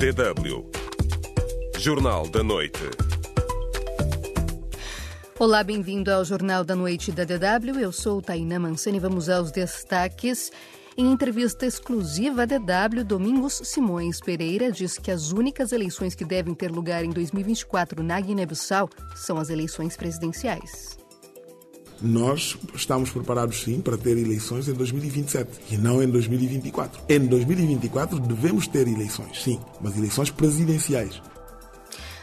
DW. Jornal da Noite. Olá, bem-vindo ao Jornal da Noite da DW. Eu sou Taina Mansani e vamos aos destaques. Em entrevista exclusiva à DW, Domingos Simões Pereira diz que as únicas eleições que devem ter lugar em 2024 na Guiné-Bissau são as eleições presidenciais. Nós estamos preparados sim para ter eleições em 2027 e não em 2024. Em 2024 devemos ter eleições, sim, mas eleições presidenciais.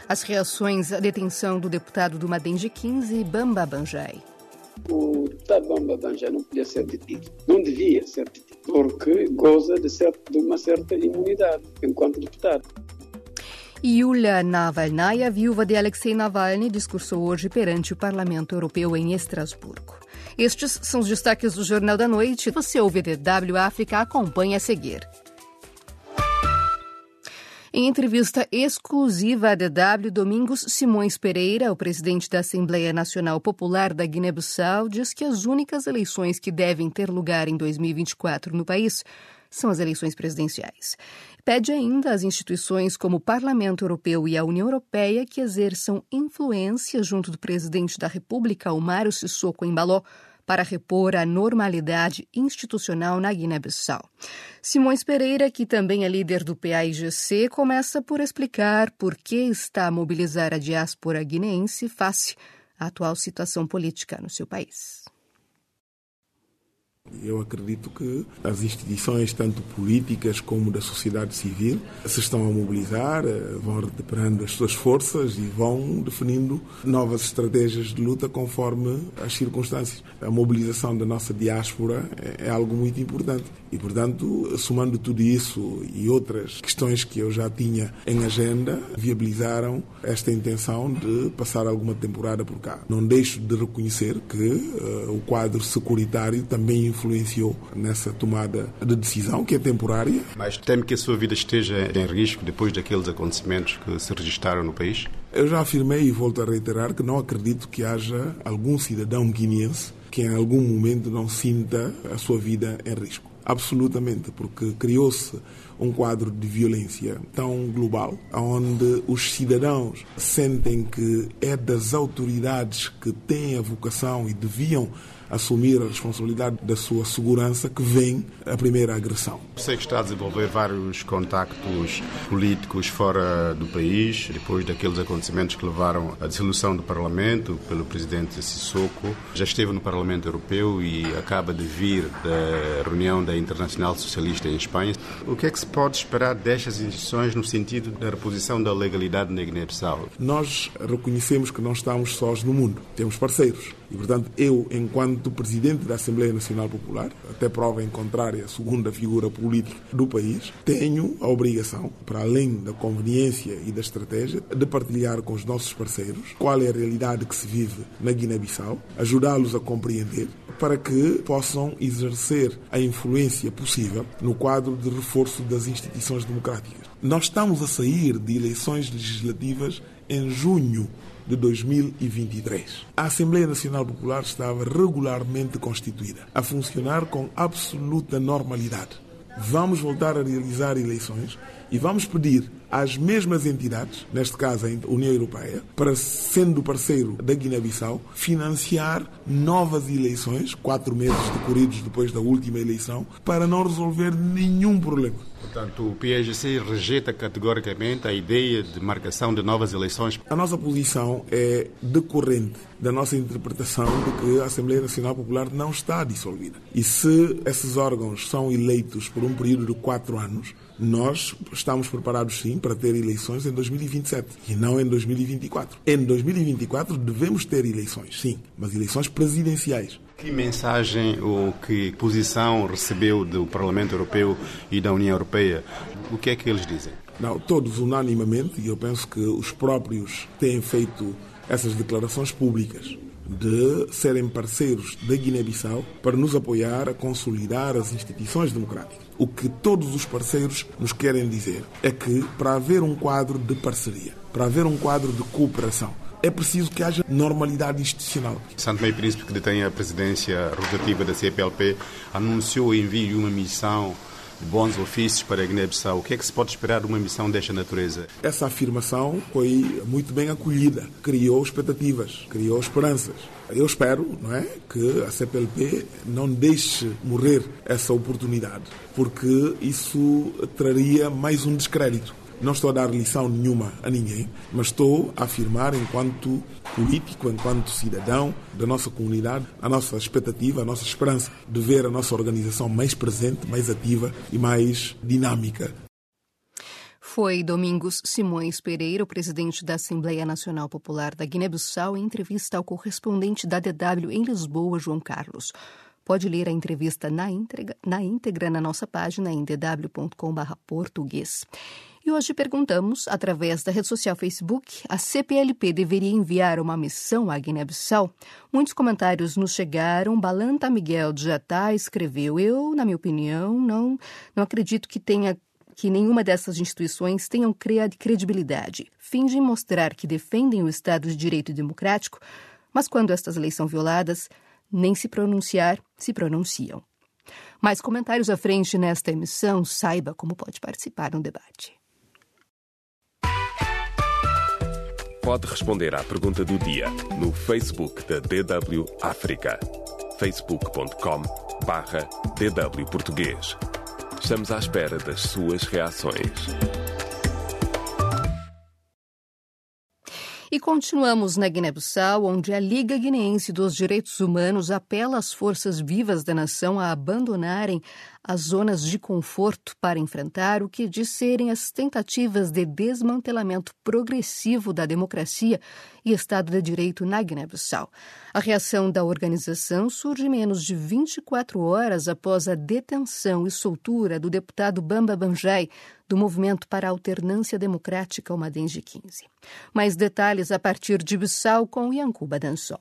As reações à detenção do deputado do Madenge 15, Bamba Banjai. O deputado Bamba Banjai não podia ser detido, não devia ser detido, porque goza de, certo, de uma certa imunidade enquanto deputado. Yulia Navalnaya, viúva de Alexei Navalny, discursou hoje perante o Parlamento Europeu em Estrasburgo. Estes são os destaques do Jornal da Noite. Você ouve DW África, acompanhe a seguir. Em entrevista exclusiva à DW, Domingos Simões Pereira, o presidente da Assembleia Nacional Popular da Guiné-Bissau, diz que as únicas eleições que devem ter lugar em 2024 no país são as eleições presidenciais. Pede ainda às instituições como o Parlamento Europeu e a União Europeia que exerçam influência junto do presidente da República, Omaro Sissoko Embaló, para repor a normalidade institucional na Guiné-Bissau. Simões Pereira, que também é líder do PAIGC, começa por explicar por que está a mobilizar a diáspora guineense face à atual situação política no seu país. Eu acredito que as instituições, tanto políticas como da sociedade civil, se estão a mobilizar, eh, vão recuperando as suas forças e vão definindo novas estratégias de luta conforme as circunstâncias. A mobilização da nossa diáspora é algo muito importante e, portanto, somando tudo isso e outras questões que eu já tinha em agenda, viabilizaram esta intenção de passar alguma temporada por cá. Não deixo de reconhecer que uh, o quadro securitário também influenciou nessa tomada de decisão, que é temporária. Mas teme que a sua vida esteja em risco depois daqueles acontecimentos que se registraram no país? Eu já afirmei e volto a reiterar que não acredito que haja algum cidadão guineense que em algum momento não sinta a sua vida em risco. Absolutamente, porque criou-se um quadro de violência tão global, onde os cidadãos sentem que é das autoridades que têm a vocação e deviam assumir a responsabilidade da sua segurança que vem a primeira agressão. Sei que está a desenvolver vários contactos políticos fora do país, depois daqueles acontecimentos que levaram à dissolução do Parlamento pelo presidente Sissoko. Já esteve no Parlamento Europeu e acaba de vir da reunião da Internacional Socialista em Espanha. O que é que se pode esperar destas instituições no sentido da reposição da legalidade na Guiné-Bissau? Nós reconhecemos que não estamos sós no mundo, temos parceiros. E, portanto, eu, enquanto presidente da Assembleia Nacional Popular, até prova em contrária, a segunda figura política do país, tenho a obrigação, para além da conveniência e da estratégia, de partilhar com os nossos parceiros qual é a realidade que se vive na Guiné-Bissau, ajudá-los a compreender para que possam exercer a influência possível no quadro de reforço das instituições democráticas. Nós estamos a sair de eleições legislativas em junho de 2023. A Assembleia Nacional Popular estava regularmente constituída, a funcionar com absoluta normalidade. Vamos voltar a realizar eleições e vamos pedir às mesmas entidades, neste caso a União Europeia, para, sendo parceiro da Guiné-Bissau, financiar novas eleições, quatro meses decorridos depois da última eleição, para não resolver nenhum problema. Portanto, o PSGC rejeita categoricamente a ideia de marcação de novas eleições. A nossa posição é decorrente da nossa interpretação de que a Assembleia Nacional Popular não está dissolvida. E se esses órgãos são eleitos por um período de quatro anos, nós estamos preparados sim para ter eleições em 2027 e não em 2024. Em 2024 devemos ter eleições, sim, mas eleições presidenciais. Que mensagem ou que posição recebeu do Parlamento Europeu e da União Europeia? O que é que eles dizem? Não, todos unanimamente, e eu penso que os próprios têm feito essas declarações públicas de serem parceiros da Guiné-Bissau para nos apoiar a consolidar as instituições democráticas. O que todos os parceiros nos querem dizer é que, para haver um quadro de parceria, para haver um quadro de cooperação, é preciso que haja normalidade institucional. Santo Meio Príncipe, que detém a presidência rotativa da CPLP, anunciou o envio de uma missão bons ofícios para a Guiné-Bissau. O que é que se pode esperar de uma missão desta natureza? Essa afirmação foi muito bem acolhida, criou expectativas, criou esperanças. Eu espero, não é, que a CPLP não deixe morrer essa oportunidade, porque isso traria mais um descrédito não estou a dar lição nenhuma a ninguém, mas estou a afirmar, enquanto político, enquanto cidadão da nossa comunidade, a nossa expectativa, a nossa esperança de ver a nossa organização mais presente, mais ativa e mais dinâmica. Foi Domingos Simões Pereira, o presidente da Assembleia Nacional Popular da Guiné-Bissau, em entrevista ao correspondente da DW em Lisboa, João Carlos. Pode ler a entrevista na íntegra na, íntegra na nossa página em dw.com/português. E hoje perguntamos, através da rede social Facebook, a CPLP deveria enviar uma missão à Guiné-Bissau? Muitos comentários nos chegaram. Balanta Miguel de Jatá escreveu: Eu, na minha opinião, não, não acredito que tenha que nenhuma dessas instituições tenham credibilidade. Fingem mostrar que defendem o Estado de Direito Democrático, mas quando estas leis são violadas, nem se pronunciar, se pronunciam. Mais comentários à frente nesta emissão, saiba como pode participar no debate. Pode responder à pergunta do dia no Facebook da DW África. facebook.com DW Português. Estamos à espera das suas reações. E continuamos na Guiné-Bissau, onde a Liga Guineense dos Direitos Humanos apela às forças vivas da nação a abandonarem as zonas de conforto para enfrentar o que diz serem as tentativas de desmantelamento progressivo da democracia e Estado de Direito na Guiné-Bissau. A reação da organização surge menos de 24 horas após a detenção e soltura do deputado Bamba Banjai, do Movimento para a Alternância Democrática Almadense 15. Mais detalhes a partir de Bissau com Yankuba Dansó.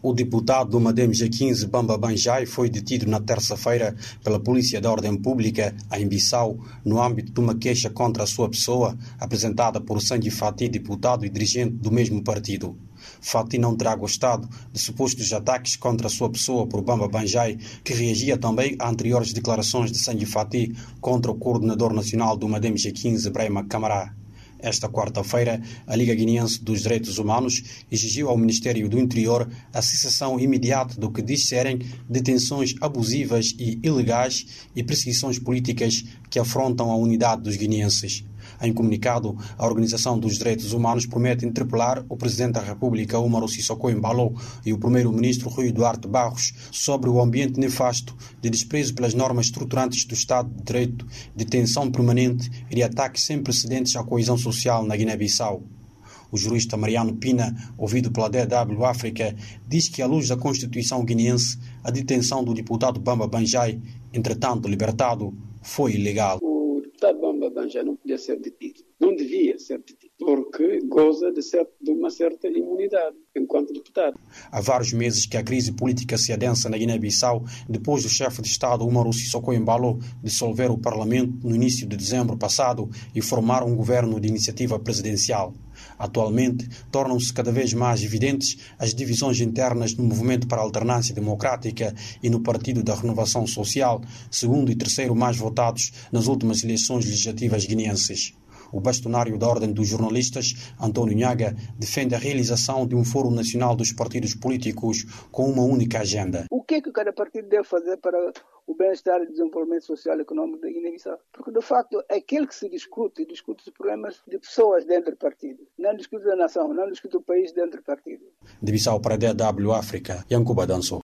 O deputado do Madem G15, Bamba Banjai, foi detido na terça-feira pela Polícia da Ordem Pública, em Bissau, no âmbito de uma queixa contra a sua pessoa, apresentada por Sandy Fati, deputado e dirigente do mesmo partido. Fati não terá gostado de supostos ataques contra a sua pessoa por Bamba Banjai, que reagia também a anteriores declarações de Sandy Fati contra o coordenador nacional do Madem G15, Brahma Camará. Esta quarta-feira, a Liga Guineense dos Direitos Humanos exigiu ao Ministério do Interior a cessação imediata do que diz serem detenções abusivas e ilegais e perseguições políticas que afrontam a unidade dos guineenses. Em comunicado, a Organização dos Direitos Humanos promete interpelar o Presidente da República, Umaru Sissoko Embalo, e o Primeiro-Ministro Rui Duarte Barros sobre o ambiente nefasto de desprezo pelas normas estruturantes do Estado de Direito, de tensão permanente e de ataques sem precedentes à coesão social na Guiné-Bissau. O jurista Mariano Pina, ouvido pela DW África, diz que, à luz da Constituição guineense, a detenção do deputado Bamba Banjai, entretanto libertado, foi ilegal Banja não podia ser detido. Não devia ser detido, porque goza de, certo, de uma certa imunidade enquanto deputado. Há vários meses que a crise política se adensa na Guiné-Bissau, depois do chefe de Estado Umaru Sissoko Embalo dissolver o parlamento no início de dezembro passado e formar um governo de iniciativa presidencial. Atualmente, tornam-se cada vez mais evidentes as divisões internas no Movimento para a Alternância Democrática e no Partido da Renovação Social, segundo e terceiro mais votados nas últimas eleições legislativas guineenses. O bastonário da Ordem dos Jornalistas, António Nhaga, defende a realização de um Fórum Nacional dos Partidos Políticos com uma única agenda. O que é que cada partido deve fazer para o bem-estar e desenvolvimento social e econômico da Guiné-Bissau? Porque, de facto, é aquele que se discute, discute os problemas de pessoas dentro do partido. Não discute a nação, não discute o país dentro do partido. De Bissau para a DW África, Yankuba Dançou.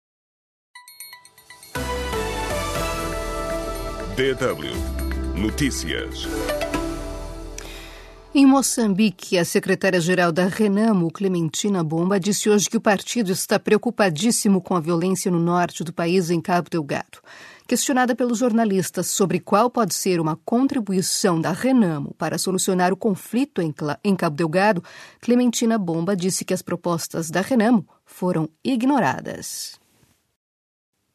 DW Notícias. Em Moçambique, a secretária-geral da Renamo, Clementina Bomba, disse hoje que o partido está preocupadíssimo com a violência no norte do país, em Cabo Delgado. Questionada pelos jornalistas sobre qual pode ser uma contribuição da Renamo para solucionar o conflito em Cabo Delgado, Clementina Bomba disse que as propostas da Renamo foram ignoradas.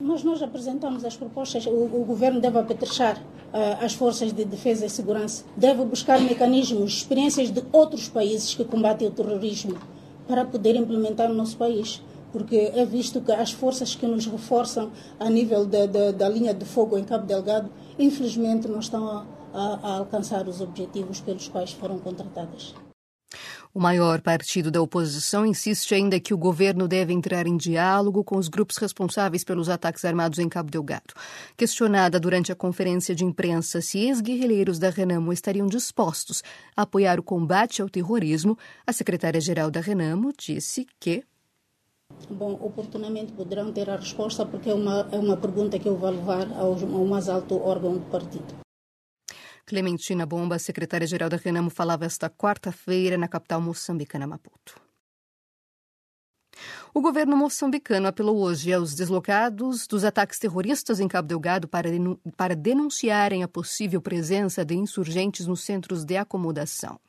Mas nós apresentamos as propostas, o, o governo deve apetrechar uh, as forças de defesa e segurança, deve buscar mecanismos, experiências de outros países que combatem o terrorismo para poder implementar no nosso país. porque é visto que as forças que nos reforçam a nível de, de, da linha de fogo em Cabo Delgado, infelizmente, não estão a, a, a alcançar os objetivos pelos quais foram contratadas. O maior partido da oposição insiste ainda que o governo deve entrar em diálogo com os grupos responsáveis pelos ataques armados em Cabo Delgado. Questionada durante a conferência de imprensa se ex-guerrilheiros da Renamo estariam dispostos a apoiar o combate ao terrorismo, a secretária-geral da Renamo disse que Bom, oportunamente poderão ter a resposta, porque é uma, é uma pergunta que eu vou levar ao, ao mais alto órgão do partido. Clementina Bomba, secretária-geral da Renamo, falava esta quarta-feira na capital moçambicana, Maputo. O governo moçambicano apelou hoje aos deslocados dos ataques terroristas em Cabo Delgado para, denunciarem a possível presença de insurgentes nos centros de acomodação.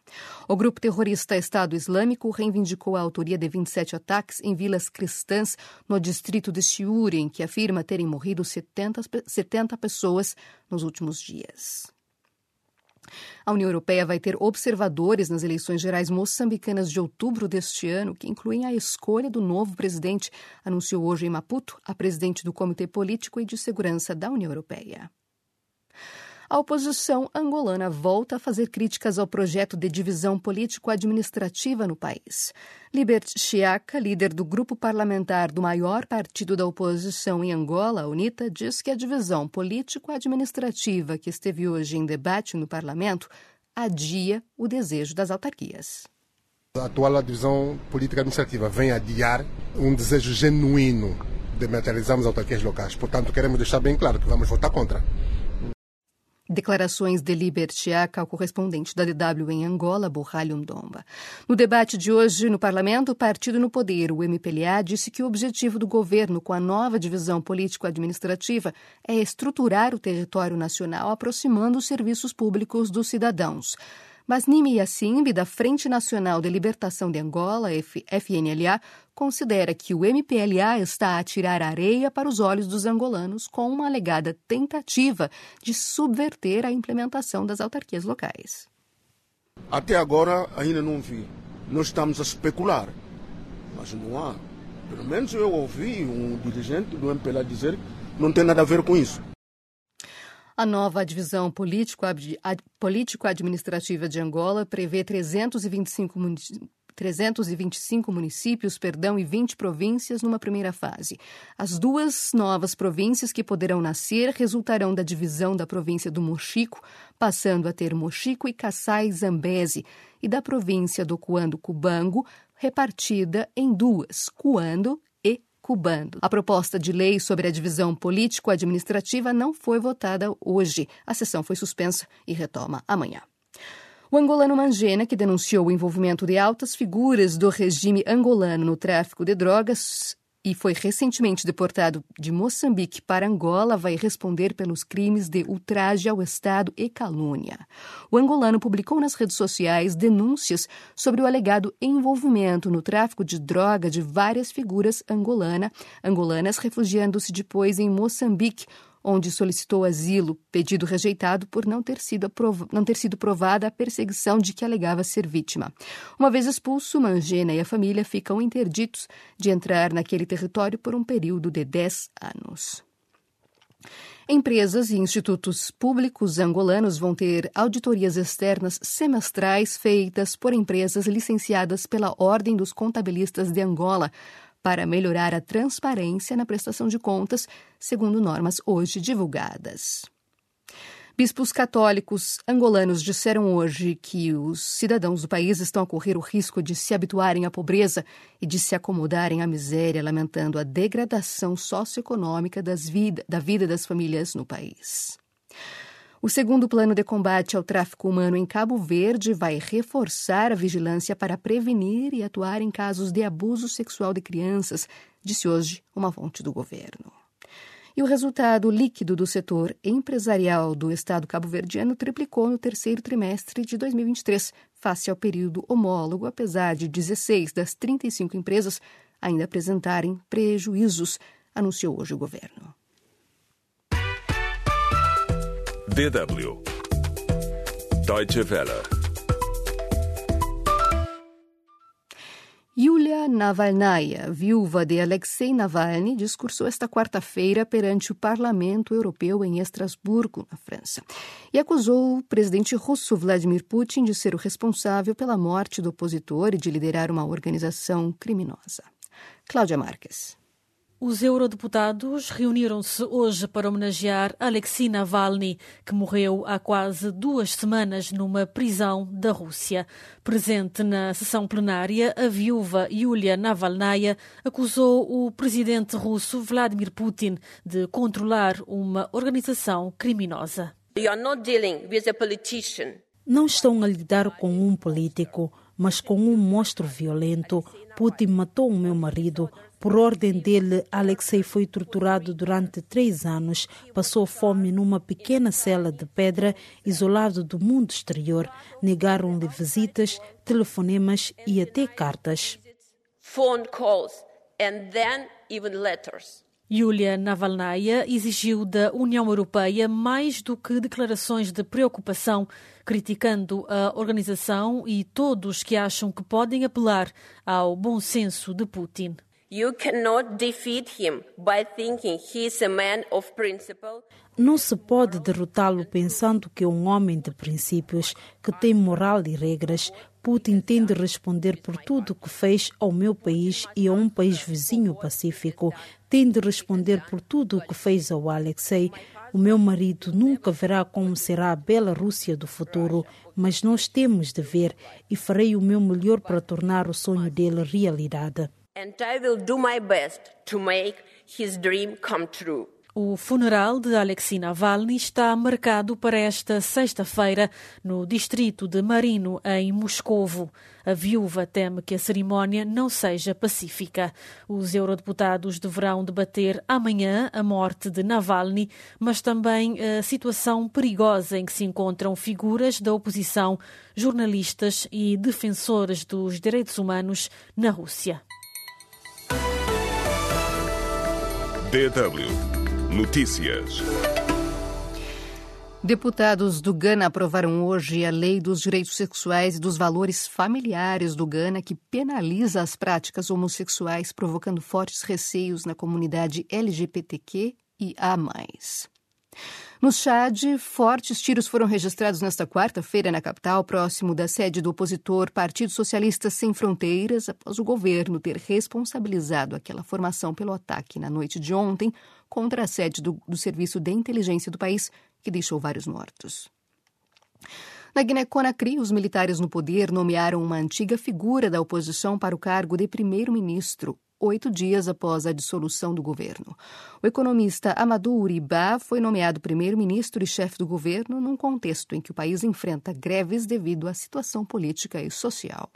O grupo terrorista Estado Islâmico reivindicou a autoria de 27 ataques em vilas cristãs no distrito de Chiuri, em que afirma terem morrido 70, 70 pessoas nos últimos dias. A União Europeia vai ter observadores nas eleições gerais moçambicanas de outubro deste ano, que incluem a escolha do novo presidente, anunciou hoje em Maputo a presidente do Comitê Político e de Segurança da União Europeia a oposição angolana volta a fazer críticas ao projeto de divisão político-administrativa no país. Libert Chiaca, líder do grupo parlamentar do maior partido da oposição em Angola, UNITA, diz que a divisão político-administrativa que esteve hoje em debate no parlamento adia o desejo das autarquias. A atual divisão política administrativa vem adiar um desejo genuíno de materializarmos autarquias locais. Portanto, queremos deixar bem claro que vamos votar contra. Declarações de Libertiaca ao correspondente da DW em Angola, Borralho Ndomba. No debate de hoje no parlamento, o partido no poder, o MPLA, disse que o objetivo do governo com a nova divisão político-administrativa é estruturar o território nacional aproximando os serviços públicos dos cidadãos. Mas Nimi Yassimbi, da Frente Nacional de Libertação de Angola, FNLA, considera que o MPLA está a tirar areia para os olhos dos angolanos com uma alegada tentativa de subverter a implementação das autarquias locais. Até agora ainda não vi. Nós estamos a especular, mas não há. Pelo menos eu ouvi um dirigente do MPLA dizer que não tem nada a ver com isso. A nova divisão político-administrativa de Angola prevê 325 325 municípios, perdão, e 20 províncias numa primeira fase. As duas novas províncias que poderão nascer resultarão da divisão da província do Mochico, passando a ter Mochico e Kassai Zambeze, e da província do Cuando Cubango, repartida em duas, Cuando cubando. A proposta de lei sobre a divisão político-administrativa não foi votada hoje. A sessão foi suspensa e retoma amanhã. O angolano Mangena, que denunciou o envolvimento de altas figuras do regime angolano no tráfico de drogas, e foi recentemente deportado de Moçambique para Angola, vai responder pelos crimes de ultraje ao Estado e calúnia. O angolano publicou nas redes sociais denúncias sobre o alegado envolvimento no tráfico de droga de várias figuras angolana, angolanas, refugiando-se depois em Moçambique, onde solicitou asilo, pedido rejeitado por não ter sido, não ter sido provada a perseguição de que alegava ser vítima. Uma vez expulso, Mangena e a família ficam interditos de entrar naquele território por um período de 10 anos. Empresas e institutos públicos angolanos vão ter auditorias externas semestrais feitas por empresas licenciadas pela Ordem dos Contabilistas de Angola para melhorar a transparência na prestação de contas, segundo normas hoje divulgadas. Bispos católicos angolanos disseram hoje que os cidadãos do país estão a correr o risco de se habituarem à pobreza e de se acomodarem à miséria, lamentando a degradação socioeconômica das vida, da vida das famílias no país. O segundo plano de combate ao tráfico humano em Cabo Verde vai reforçar a vigilância para prevenir e atuar em casos de abuso sexual de crianças, disse hoje uma fonte do governo. E o resultado líquido do setor empresarial do Estado cabo-verdiano triplicou no terceiro trimestre de 2023, face ao período homólogo, apesar de 16 das 35 empresas ainda apresentarem prejuízos, anunciou hoje o governo. DW Deutsche Welle Yulia Navalnaya, viúva de Alexei Navalny, discursou esta quarta-feira perante o Parlamento Europeu em Estrasburgo, na França, e acusou o presidente russo Vladimir Putin de ser o responsável pela morte do opositor e de liderar uma organização criminosa. Cláudia Marques. Os eurodeputados reuniram-se hoje para homenagear Alexei Navalny, que morreu há quase duas semanas numa prisão da Rússia. Presente na sessão plenária, a viúva Yulia Navalnaya acusou o presidente russo Vladimir Putin de controlar uma organização criminosa. Não estão a lidar com um político, mas com um monstro violento. Putin matou o meu marido, por ordem dele, Alexei foi torturado durante três anos, passou fome numa pequena cela de pedra, isolado do mundo exterior. Negaram-lhe visitas, telefonemas e até cartas. Phone calls and then even letters. Yulia Navalnaya exigiu da União Europeia mais do que declarações de preocupação, criticando a organização e todos que acham que podem apelar ao bom senso de Putin. You cannot defeat him by thinking he is a man of principle. Não se pode derrotá-lo pensando que é um homem de princípios, que tem moral e regras. Putin tem de responder por tudo que fez ao meu país e a um país vizinho pacífico. Tem de responder por tudo o que fez ao Alexei. O meu marido nunca verá como será a bela Rússia do futuro, mas nós temos de ver e farei o meu melhor para tornar o sonho dele realidade and I will do my best to make his dream come true. O funeral de Alexei Navalny está marcado para esta sexta-feira no distrito de Marino, em Moscovo. A viúva teme que a cerimónia não seja pacífica. Os eurodeputados deverão debater amanhã a morte de Navalny, mas também a situação perigosa em que se encontram figuras da oposição, jornalistas e defensores dos direitos humanos na Rússia. DW Notícias. Deputados do Ghana aprovaram hoje a Lei dos Direitos Sexuais e dos Valores Familiares do Ghana, que penaliza as práticas homossexuais, provocando fortes receios na comunidade LGBTQ e A. No Chad, fortes tiros foram registrados nesta quarta-feira na capital, próximo da sede do opositor Partido Socialista Sem Fronteiras, após o governo ter responsabilizado aquela formação pelo ataque na noite de ontem contra a sede do, do Serviço de Inteligência do país, que deixou vários mortos. Na Guiné-Conakry, os militares no poder nomearam uma antiga figura da oposição para o cargo de primeiro-ministro, oito dias após a dissolução do governo. O economista Amadou Uriba foi nomeado primeiro-ministro e chefe do governo num contexto em que o país enfrenta greves devido à situação política e social.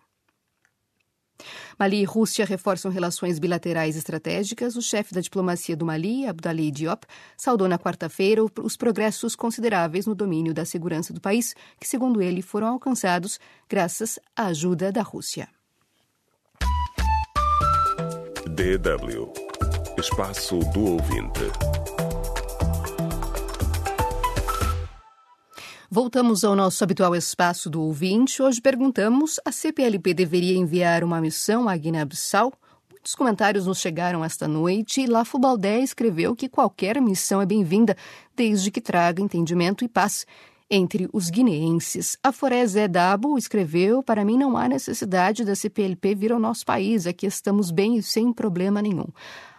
Mali e Rússia reforçam relações bilaterais estratégicas. O chefe da diplomacia do Mali, Abdali Diop, saudou na quarta-feira os progressos consideráveis no domínio da segurança do país, que, segundo ele, foram alcançados graças à ajuda da Rússia. DW Espaço do Ouvinte. Voltamos ao nosso habitual espaço do ouvinte. Hoje perguntamos: a CPLP deveria enviar uma missão à Guiné-Bissau? Muitos comentários nos chegaram esta noite e Lafo Baldé escreveu que qualquer missão é bem-vinda, desde que traga entendimento e paz entre os guineenses. A Foré Dabo escreveu: Para mim não há necessidade da CPLP vir ao nosso país, aqui estamos bem e sem problema nenhum.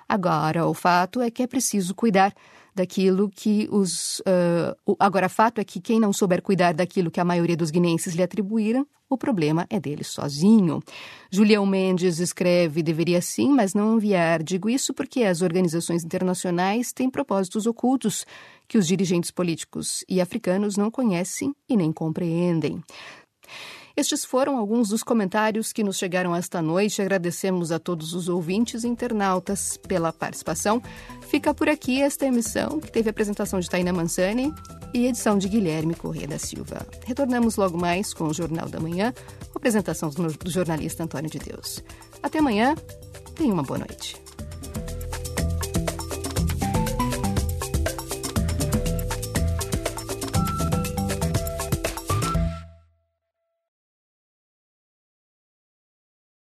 Agora, o fato é que é preciso cuidar daquilo que os. Uh, agora, fato é que quem não souber cuidar daquilo que a maioria dos guineenses lhe atribuíram, o problema é dele sozinho. Julião Mendes escreve: deveria sim, mas não enviar. Digo isso porque as organizações internacionais têm propósitos ocultos que os dirigentes políticos e africanos não conhecem e nem compreendem. Estes foram alguns dos comentários que nos chegaram esta noite. Agradecemos a todos os ouvintes e internautas pela participação. Fica por aqui esta emissão, que teve apresentação de Taina Mansani e edição de Guilherme Corrêa da Silva. Retornamos logo mais com o Jornal da Manhã, com apresentação do jornalista Antônio de Deus. Até amanhã, tenha uma boa noite.